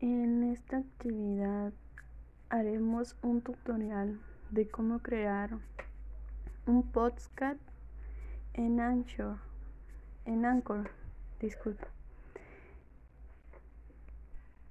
En esta actividad haremos un tutorial de cómo crear un podcast en Anchor, en Anchor, disculpa.